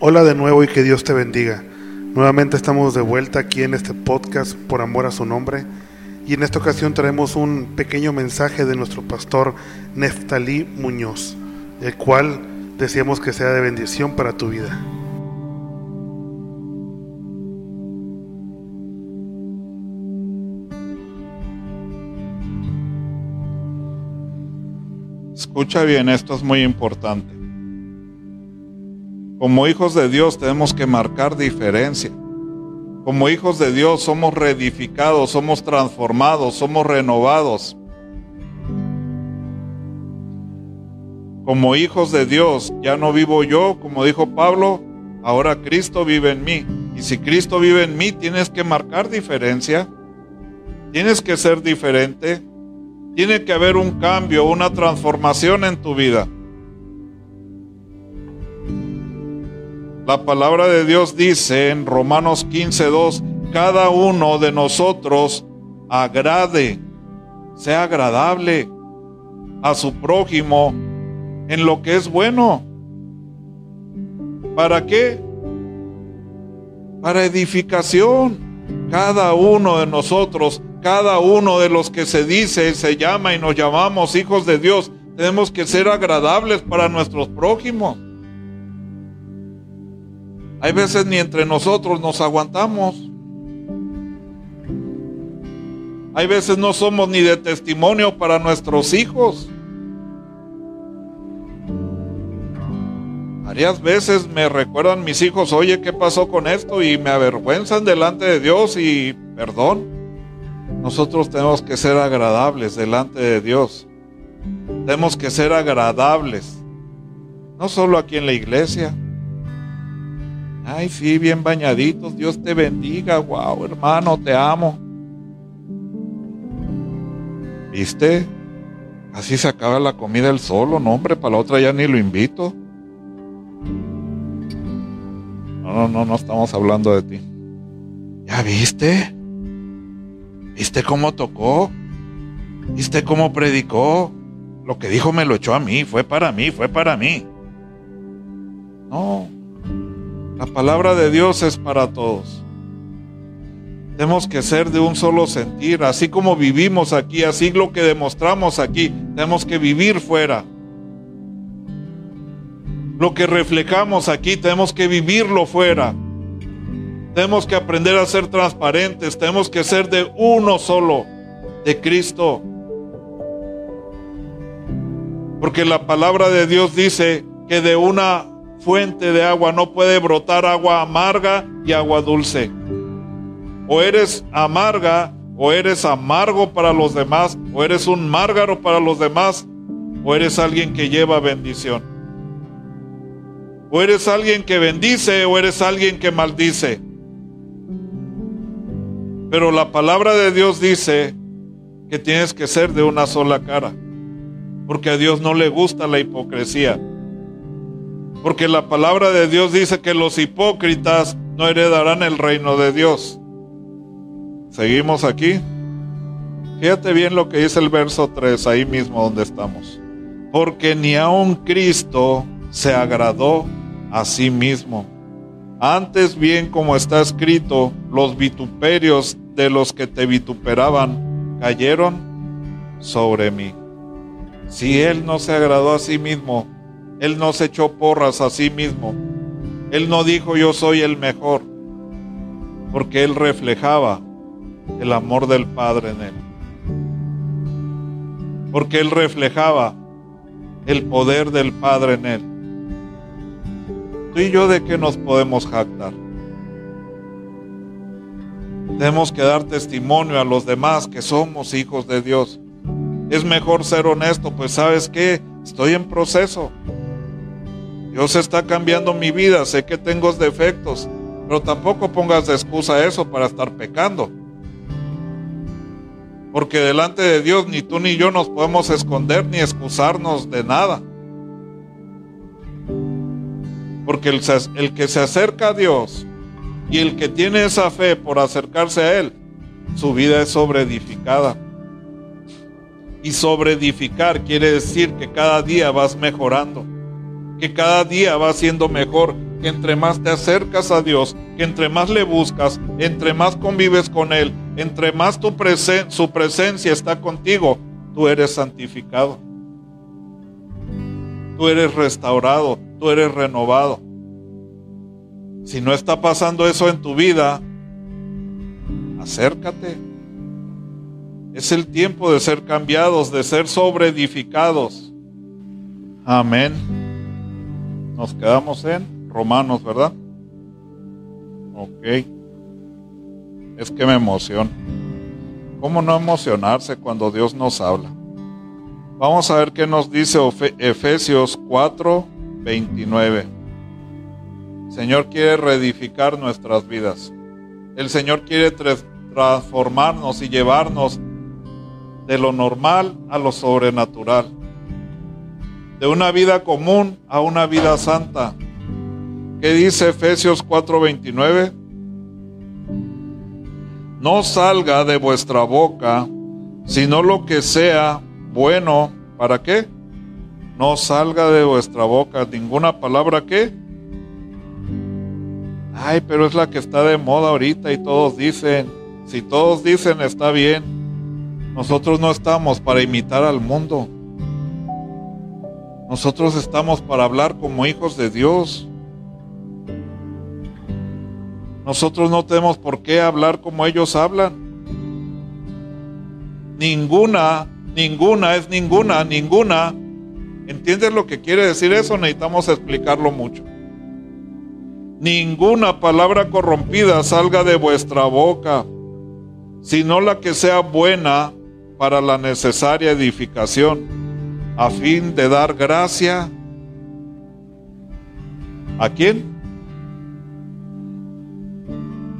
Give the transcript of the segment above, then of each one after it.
Hola de nuevo y que Dios te bendiga. Nuevamente estamos de vuelta aquí en este podcast por amor a su nombre y en esta ocasión traemos un pequeño mensaje de nuestro pastor Neftalí Muñoz, el cual deseamos que sea de bendición para tu vida. Escucha bien, esto es muy importante. Como hijos de Dios tenemos que marcar diferencia. Como hijos de Dios somos reedificados, somos transformados, somos renovados. Como hijos de Dios ya no vivo yo, como dijo Pablo, ahora Cristo vive en mí. Y si Cristo vive en mí, tienes que marcar diferencia. Tienes que ser diferente. Tiene que haber un cambio, una transformación en tu vida. La palabra de Dios dice en Romanos 15:2, cada uno de nosotros agrade, sea agradable a su prójimo en lo que es bueno. ¿Para qué? Para edificación. Cada uno de nosotros, cada uno de los que se dice, se llama y nos llamamos hijos de Dios, tenemos que ser agradables para nuestros prójimos. Hay veces ni entre nosotros nos aguantamos. Hay veces no somos ni de testimonio para nuestros hijos. Varias veces me recuerdan mis hijos, oye, ¿qué pasó con esto? Y me avergüenzan delante de Dios y perdón. Nosotros tenemos que ser agradables delante de Dios. Tenemos que ser agradables. No solo aquí en la iglesia, Ay, sí, bien bañaditos. Dios te bendiga. Wow, hermano, te amo. ¿Viste? Así se acaba la comida el solo. No, hombre, para la otra ya ni lo invito. No, no, no, no estamos hablando de ti. ¿Ya viste? ¿Viste cómo tocó? ¿Viste cómo predicó? Lo que dijo me lo echó a mí, fue para mí, fue para mí. No, la palabra de Dios es para todos. Tenemos que ser de un solo sentir, así como vivimos aquí, así lo que demostramos aquí, tenemos que vivir fuera. Lo que reflejamos aquí, tenemos que vivirlo fuera. Tenemos que aprender a ser transparentes, tenemos que ser de uno solo, de Cristo. Porque la palabra de Dios dice que de una fuente de agua, no puede brotar agua amarga y agua dulce. O eres amarga, o eres amargo para los demás, o eres un márgaro para los demás, o eres alguien que lleva bendición. O eres alguien que bendice, o eres alguien que maldice. Pero la palabra de Dios dice que tienes que ser de una sola cara, porque a Dios no le gusta la hipocresía. Porque la palabra de Dios dice que los hipócritas no heredarán el reino de Dios. Seguimos aquí. Fíjate bien lo que dice el verso 3, ahí mismo donde estamos. Porque ni aun Cristo se agradó a sí mismo. Antes bien, como está escrito, los vituperios de los que te vituperaban cayeron sobre mí. Si Él no se agradó a sí mismo, él no se echó porras a sí mismo. Él no dijo yo soy el mejor, porque Él reflejaba el amor del Padre en Él. Porque Él reflejaba el poder del Padre en Él. Tú y yo de qué nos podemos jactar. Tenemos que dar testimonio a los demás que somos hijos de Dios. Es mejor ser honesto, pues sabes que estoy en proceso. Dios está cambiando mi vida, sé que tengo defectos, pero tampoco pongas de excusa eso para estar pecando. Porque delante de Dios ni tú ni yo nos podemos esconder ni excusarnos de nada. Porque el, el, que se acerca a Dios y el que tiene esa fe por acercarse a Él, su vida es sobreedificada. Y sobreedificar quiere decir que cada día vas mejorando que cada día va siendo mejor, que entre más te acercas a Dios, que entre más le buscas, entre más convives con Él, entre más tu su presencia está contigo, tú eres santificado. Tú eres restaurado, tú eres renovado. Si no está pasando eso en tu vida, acércate. Es el tiempo de ser cambiados, de ser sobreedificados. Amén. Nos quedamos en Romanos, ¿verdad? Ok. Es que me emociona. ¿Cómo no emocionarse cuando Dios nos habla? Vamos a ver qué nos dice Efesios 4, 29. El Señor quiere reedificar nuestras vidas. El Señor quiere transformarnos y llevarnos de lo normal a lo sobrenatural. De una vida común a una vida santa. ¿Qué dice Efesios 4:29? No salga de vuestra boca sino lo que sea bueno, ¿para qué? No salga de vuestra boca ninguna palabra que. Ay, pero es la que está de moda ahorita y todos dicen, si todos dicen está bien, nosotros no estamos para imitar al mundo. Nosotros estamos para hablar como hijos de Dios. Nosotros no tenemos por qué hablar como ellos hablan. Ninguna Ninguna es ninguna, ninguna. ¿Entiendes lo que quiere decir eso? Necesitamos explicarlo mucho. Ninguna palabra corrompida salga de vuestra boca, sino la que sea buena para la necesaria edificación, a fin de dar gracia. ¿A quién?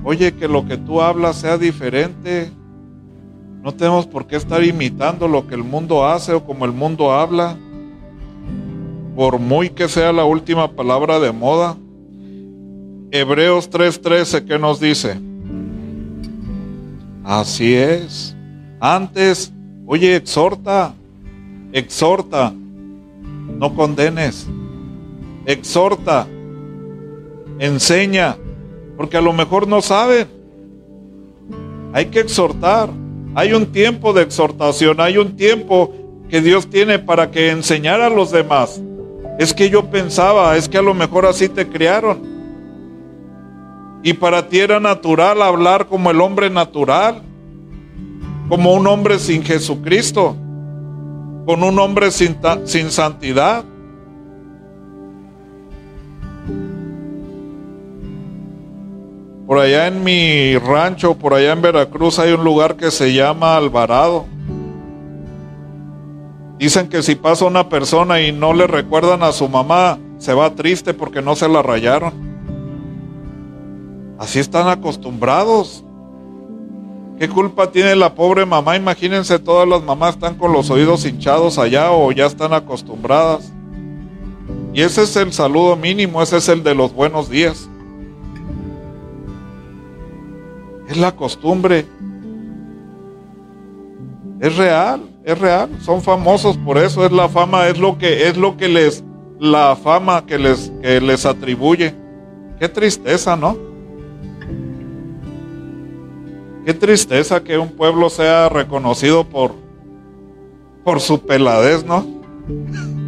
Oye, que lo que tú hablas sea diferente. No tenemos por qué estar imitando lo que el mundo hace o como el mundo habla, por muy que sea la última palabra de moda. Hebreos 3:13, ¿qué nos dice? Así es. Antes, oye, exhorta, exhorta, no condenes, exhorta, enseña, porque a lo mejor no saben. Hay que exhortar. Hay un tiempo de exhortación, hay un tiempo que Dios tiene para que enseñar a los demás. Es que yo pensaba, es que a lo mejor así te criaron. Y para ti era natural hablar como el hombre natural, como un hombre sin Jesucristo, con un hombre sin, sin santidad. Por allá en mi rancho, por allá en Veracruz, hay un lugar que se llama Alvarado. Dicen que si pasa una persona y no le recuerdan a su mamá, se va triste porque no se la rayaron. Así están acostumbrados. ¿Qué culpa tiene la pobre mamá? Imagínense, todas las mamás están con los oídos hinchados allá o ya están acostumbradas. Y ese es el saludo mínimo, ese es el de los buenos días. Es la costumbre. Es real, es real. Son famosos por eso. Es la fama, es lo que, es lo que les, la fama que les, que les atribuye. Qué tristeza, ¿no? Qué tristeza que un pueblo sea reconocido por, por su peladez, ¿no?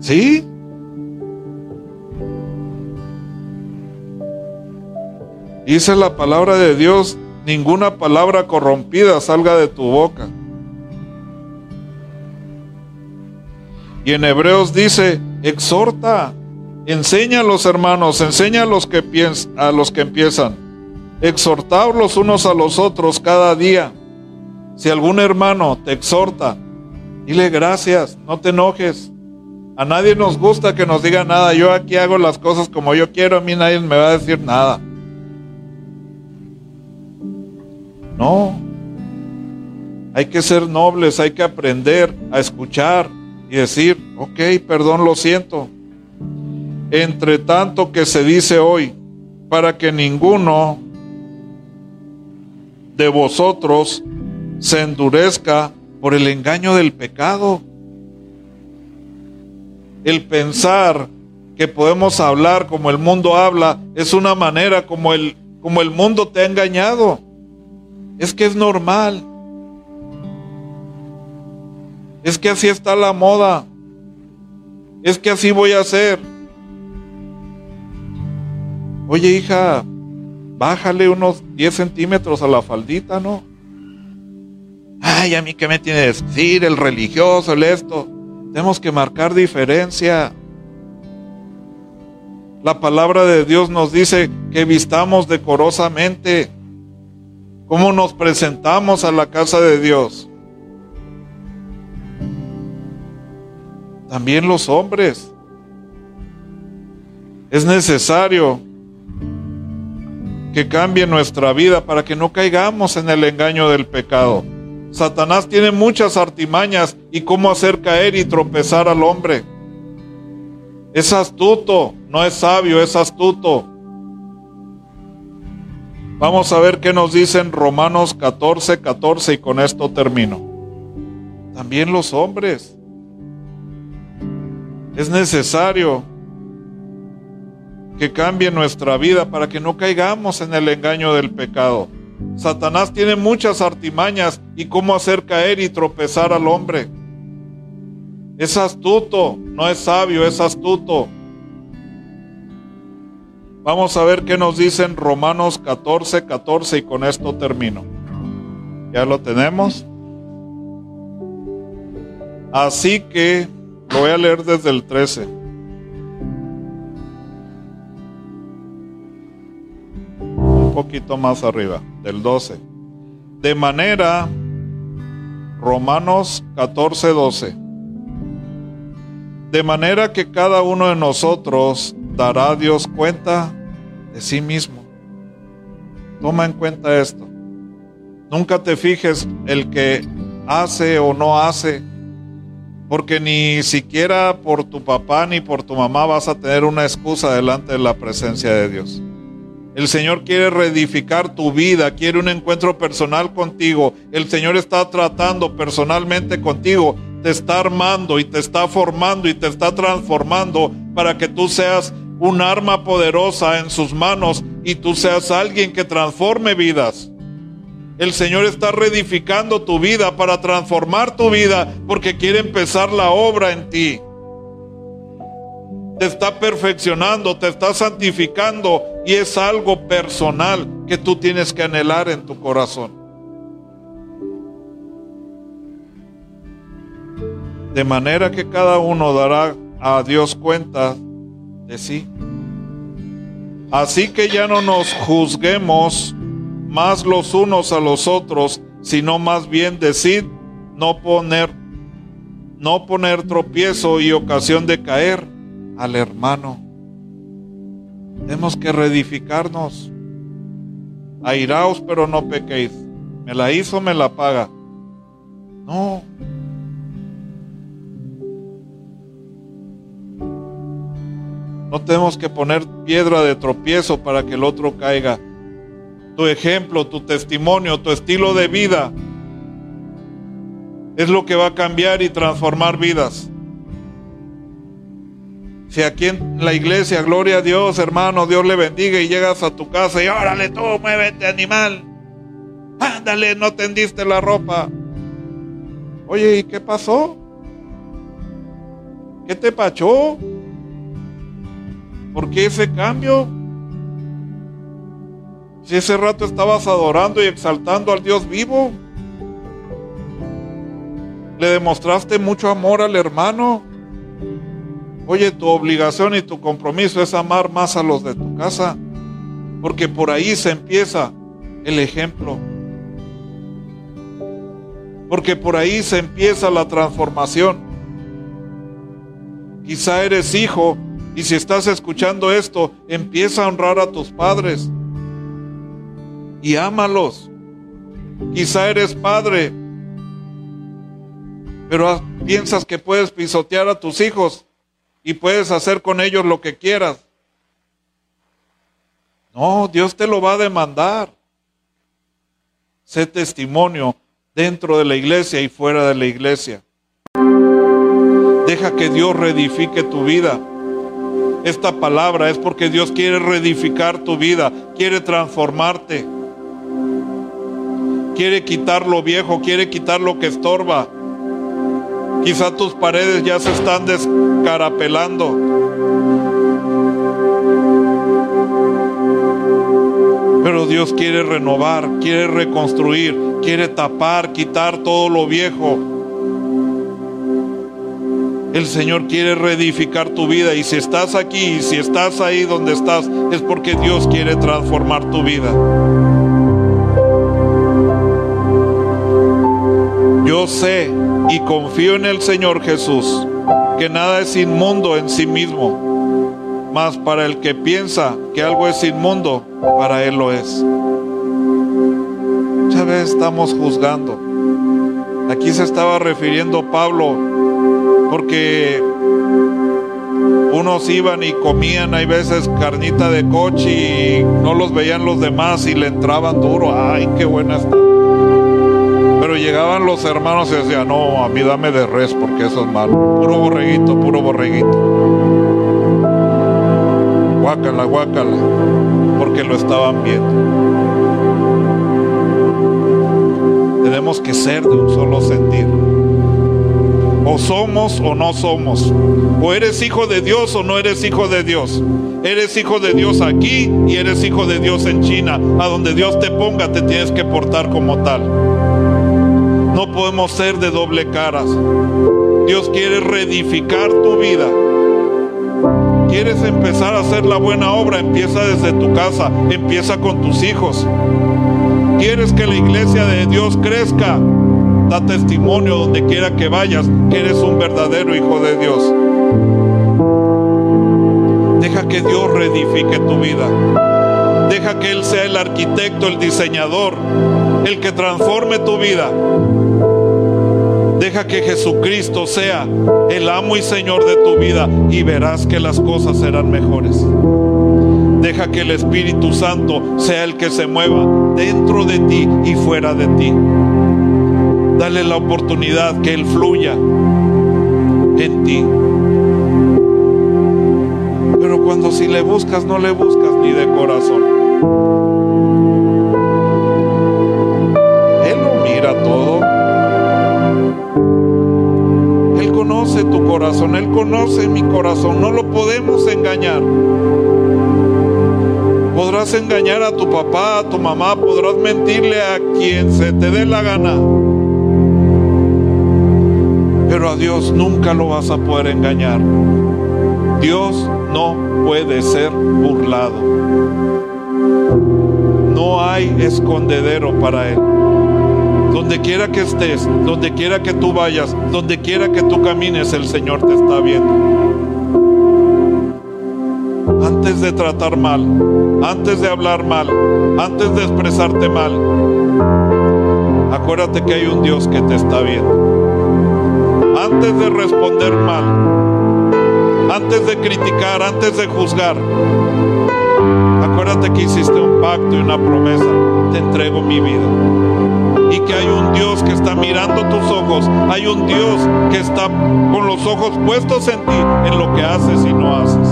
Sí, Dice la palabra de Dios, ninguna palabra corrompida salga de tu boca. Y en Hebreos dice, exhorta, enseña a los hermanos, enseña a los que, a los que empiezan, exhortaos los unos a los otros cada día. Si algún hermano te exhorta, dile gracias, no te enojes. A nadie nos gusta que nos diga nada. Yo aquí hago las cosas como yo quiero, a mí nadie me va a decir nada. No. Hay que ser nobles, hay que aprender a escuchar y decir, ok, perdón, lo siento. Entre tanto que se dice hoy, para que ninguno de vosotros se endurezca por el engaño del pecado. El pensar que podemos hablar como el mundo habla, es una manera como el, como el mundo te ha engañado. Es que es normal. Es que así está la moda. Es que así voy a hacer. Oye, hija, bájale unos 10 centímetros a la faldita, ¿no? Ay, a mí qué me tiene que decir el religioso, el esto. Tenemos que marcar diferencia. La palabra de Dios nos dice que vistamos decorosamente. ¿Cómo nos presentamos a la casa de Dios? También los hombres. Es necesario que cambie nuestra vida para que no caigamos en el engaño del pecado. Satanás tiene muchas artimañas y cómo hacer caer y tropezar al hombre. Es astuto, no es sabio, es astuto. Vamos a ver qué nos dicen Romanos 14, 14 y con esto termino. También los hombres. Es necesario que cambie nuestra vida para que no caigamos en el engaño del pecado. Satanás tiene muchas artimañas y cómo hacer caer y tropezar al hombre. Es astuto, no es sabio, es astuto. Vamos a ver qué nos dicen Romanos 14, 14 y con esto termino. ¿Ya lo tenemos? Así que lo voy a leer desde el 13. Poquito más arriba, del 12. De manera, Romanos 14, 12. De manera que cada uno de nosotros dará a Dios cuenta de sí mismo. Toma en cuenta esto. Nunca te fijes el que hace o no hace, porque ni siquiera por tu papá ni por tu mamá vas a tener una excusa delante de la presencia de Dios. El Señor quiere reedificar tu vida, quiere un encuentro personal contigo. El Señor está tratando personalmente contigo, te está armando y te está formando y te está transformando para que tú seas un arma poderosa en sus manos y tú seas alguien que transforme vidas. El Señor está reedificando tu vida para transformar tu vida porque quiere empezar la obra en ti te está perfeccionando, te está santificando y es algo personal que tú tienes que anhelar en tu corazón. De manera que cada uno dará a Dios cuenta de sí. Así que ya no nos juzguemos más los unos a los otros, sino más bien decir, no poner no poner tropiezo y ocasión de caer al hermano. Tenemos que reedificarnos. Airaos, pero no pequéis. Me la hizo, me la paga. No. No tenemos que poner piedra de tropiezo para que el otro caiga. Tu ejemplo, tu testimonio, tu estilo de vida es lo que va a cambiar y transformar vidas. Si aquí en la iglesia, gloria a Dios, hermano, Dios le bendiga y llegas a tu casa y órale tú, muévete animal. Ándale, no tendiste la ropa. Oye, ¿y qué pasó? ¿Qué te pachó? ¿Por qué ese cambio? Si ese rato estabas adorando y exaltando al Dios vivo, le demostraste mucho amor al hermano. Oye, tu obligación y tu compromiso es amar más a los de tu casa, porque por ahí se empieza el ejemplo. Porque por ahí se empieza la transformación. Quizá eres hijo y si estás escuchando esto, empieza a honrar a tus padres y ámalos. Quizá eres padre, pero piensas que puedes pisotear a tus hijos y puedes hacer con ellos lo que quieras. No, Dios te lo va a demandar. Sé testimonio dentro de la iglesia y fuera de la iglesia. Deja que Dios reedifique tu vida. esta palabra es porque Dios quiere reedificar tu vida, quiere transformarte, quiere quitar lo viejo, quiere quitar lo que estorba. Quizá tus paredes ya se están descarapelando. Pero Dios quiere renovar, quiere reconstruir, quiere tapar, quitar todo lo viejo. El Señor quiere reedificar tu vida y si estás aquí y si estás ahí donde estás es porque Dios quiere transformar tu vida. Yo sé y confío en el Señor Jesús que nada es inmundo en sí mismo, mas para el que piensa que algo es inmundo, para él lo es. Muchas veces estamos juzgando. Aquí se estaba refiriendo Pablo porque unos iban y comían, hay veces carnita de coche y no los veían los demás y le entraban duro. Ay, qué buena está. Llegaban los hermanos y decían, no, a mí dame de res porque eso es malo. Puro borreguito, puro borreguito. Guácala, guácala, porque lo estaban viendo. Tenemos que ser de un solo sentir. O somos o no somos. O eres hijo de Dios o no eres hijo de Dios. Eres hijo de Dios aquí y eres hijo de Dios en China. A donde Dios te ponga te tienes que portar como tal. No podemos ser de doble caras. Dios quiere reedificar tu vida. ¿Quieres empezar a hacer la buena obra? Empieza desde tu casa, empieza con tus hijos. ¿Quieres que la iglesia de Dios crezca? Da testimonio donde quiera que vayas que eres un verdadero hijo de Dios. Deja que Dios reedifique tu vida. Deja que Él sea el arquitecto, el diseñador, el que transforme tu vida. Deja que Jesucristo sea el amo y Señor de tu vida y verás que las cosas serán mejores. Deja que el Espíritu Santo sea el que se mueva dentro de ti y fuera de ti. Dale la oportunidad que Él fluya en ti. Pero cuando si le buscas, no le buscas ni de corazón. Él conoce mi corazón, no lo podemos engañar. Podrás engañar a tu papá, a tu mamá, podrás mentirle a quien se te dé la gana. Pero a Dios nunca lo vas a poder engañar. Dios no puede ser burlado. No hay escondedero para Él. Donde quiera que estés, donde quiera que tú vayas, donde quiera que tú camines, el Señor te está viendo. Antes de tratar mal, antes de hablar mal, antes de expresarte mal, acuérdate que hay un Dios que te está viendo. Antes de responder mal, antes de criticar, antes de juzgar, acuérdate que hiciste un pacto y una promesa. Te entrego mi vida y que hay un Dios que está mirando tus ojos, hay un Dios que está con los ojos puestos en ti, en lo que haces y no haces.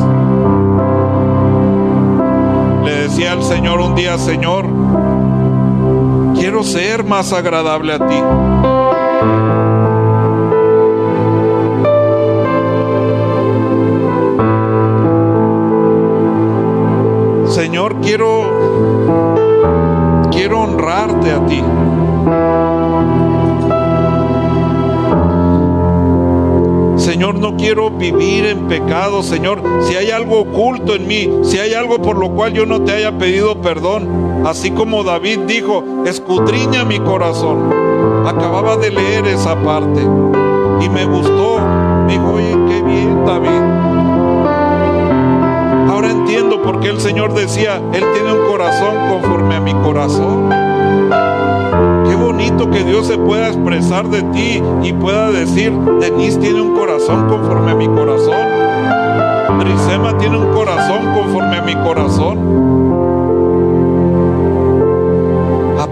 Le decía al Señor un día, Señor, quiero ser más agradable a ti. Señor, quiero quiero honrarte a ti. Señor, no quiero vivir en pecado, Señor. Si hay algo oculto en mí, si hay algo por lo cual yo no te haya pedido perdón, así como David dijo, escudriña mi corazón. Acababa de leer esa parte y me gustó. Dijo, oye, qué bien, David. El Señor decía, Él tiene un corazón conforme a mi corazón. Qué bonito que Dios se pueda expresar de ti y pueda decir, Denise tiene un corazón conforme a mi corazón. Brisema tiene un corazón conforme a mi corazón.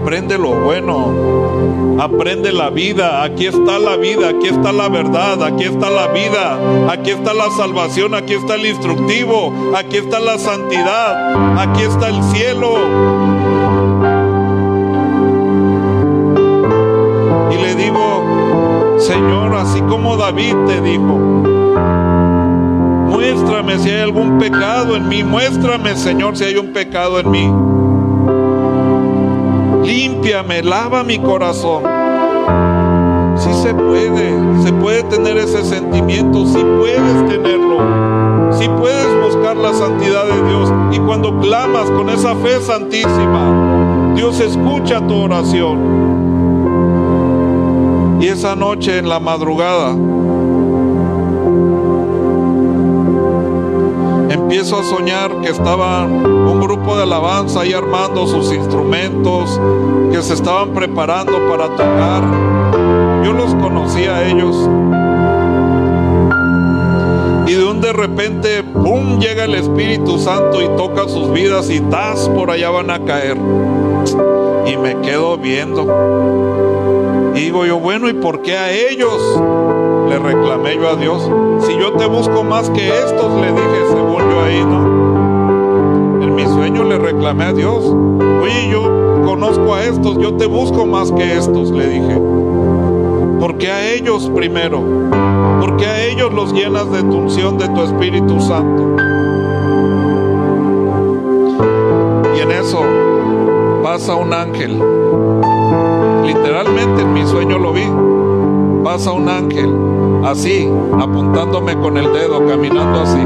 Aprende lo bueno, aprende la vida, aquí está la vida, aquí está la verdad, aquí está la vida, aquí está la salvación, aquí está el instructivo, aquí está la santidad, aquí está el cielo. Y le digo, Señor, así como David te dijo, muéstrame si hay algún pecado en mí, muéstrame, Señor, si hay un pecado en mí. Límpiame, lava mi corazón. Sí se puede, se puede tener ese sentimiento, sí puedes tenerlo. Sí puedes buscar la santidad de Dios. Y cuando clamas con esa fe santísima, Dios escucha tu oración. Y esa noche en la madrugada, empiezo a soñar que estaba un grupo de alabanza ahí armando sus instrumentos, que se estaban preparando para tocar. Yo los conocía a ellos. Y de un de repente, ¡pum!, llega el Espíritu Santo y toca sus vidas y ¡tas! por allá van a caer. Y me quedo viendo. Y digo yo, bueno, ¿y por qué a ellos? Le reclamé yo a Dios. Si yo te busco más que estos, le dije, según yo ahí, ¿no? En mi sueño le reclamé a Dios. Oye, yo conozco a estos, yo te busco más que estos, le dije. ¿Por qué a ellos primero? ¿Por qué a ellos los llenas de tu unción, de tu Espíritu Santo? Y en eso pasa un ángel. Literalmente en mi sueño lo vi pasa un ángel, así, apuntándome con el dedo, caminando así.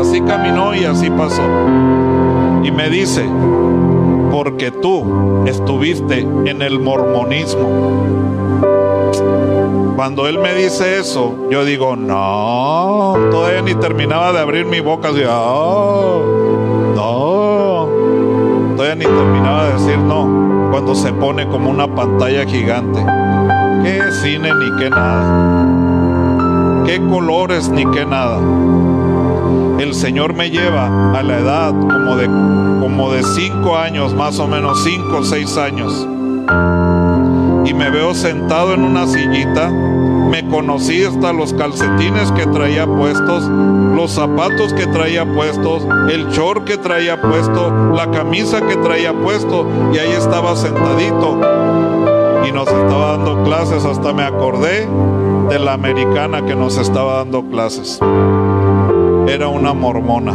Así caminó y así pasó. Y me dice, porque tú estuviste en el mormonismo. Cuando él me dice eso, yo digo, no, todavía ni terminaba de abrir mi boca, así, oh, no, todavía ni terminaba de decir no, cuando se pone como una pantalla gigante qué cine ni qué nada, qué colores ni qué nada. El Señor me lleva a la edad como de como de cinco años, más o menos cinco o seis años. Y me veo sentado en una sillita. Me conocí hasta los calcetines que traía puestos, los zapatos que traía puestos, el short que traía puesto, la camisa que traía puesto. Y ahí estaba sentadito y nos estaba dando clases, hasta me acordé de la americana que nos estaba dando clases. Era una mormona.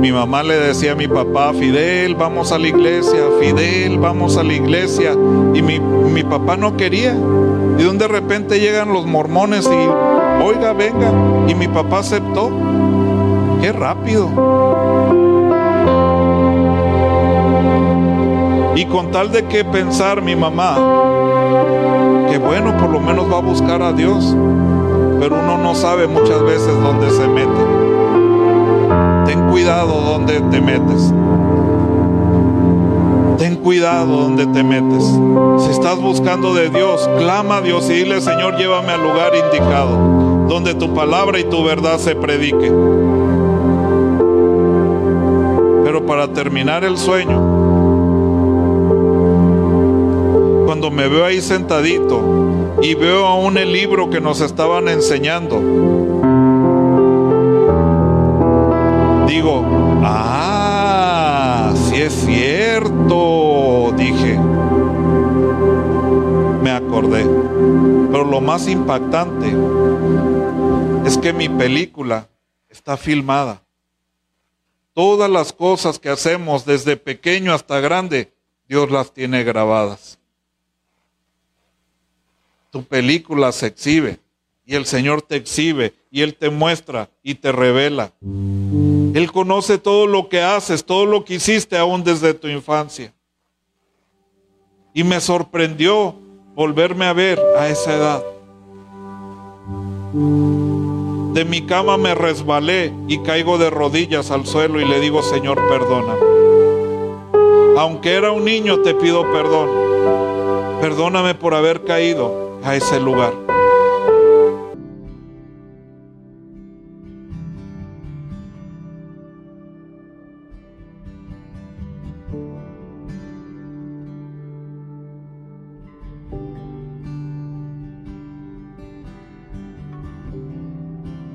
Mi mamá le decía a mi papá, Fidel, vamos a la iglesia, Fidel, vamos a la iglesia. Y mi, mi papá no quería. Y de repente llegan los mormones y, oiga, venga. Y mi papá aceptó. Qué rápido. Y con tal de que pensar mi mamá, que bueno, por lo menos va a buscar a Dios, pero uno no sabe muchas veces dónde se mete. Ten cuidado donde te metes. Ten cuidado donde te metes. Si estás buscando de Dios, clama a Dios y dile, Señor, llévame al lugar indicado, donde tu palabra y tu verdad se predique. Pero para terminar el sueño, cuando me veo ahí sentadito y veo aún el libro que nos estaban enseñando, digo, ah, si es cierto, dije, me acordé. Pero lo más impactante es que mi película está filmada. Todas las cosas que hacemos desde pequeño hasta grande, Dios las tiene grabadas tu película se exhibe y el Señor te exhibe y Él te muestra y te revela. Él conoce todo lo que haces, todo lo que hiciste aún desde tu infancia. Y me sorprendió volverme a ver a esa edad. De mi cama me resbalé y caigo de rodillas al suelo y le digo, Señor, perdóname. Aunque era un niño, te pido perdón. Perdóname por haber caído a ese lugar.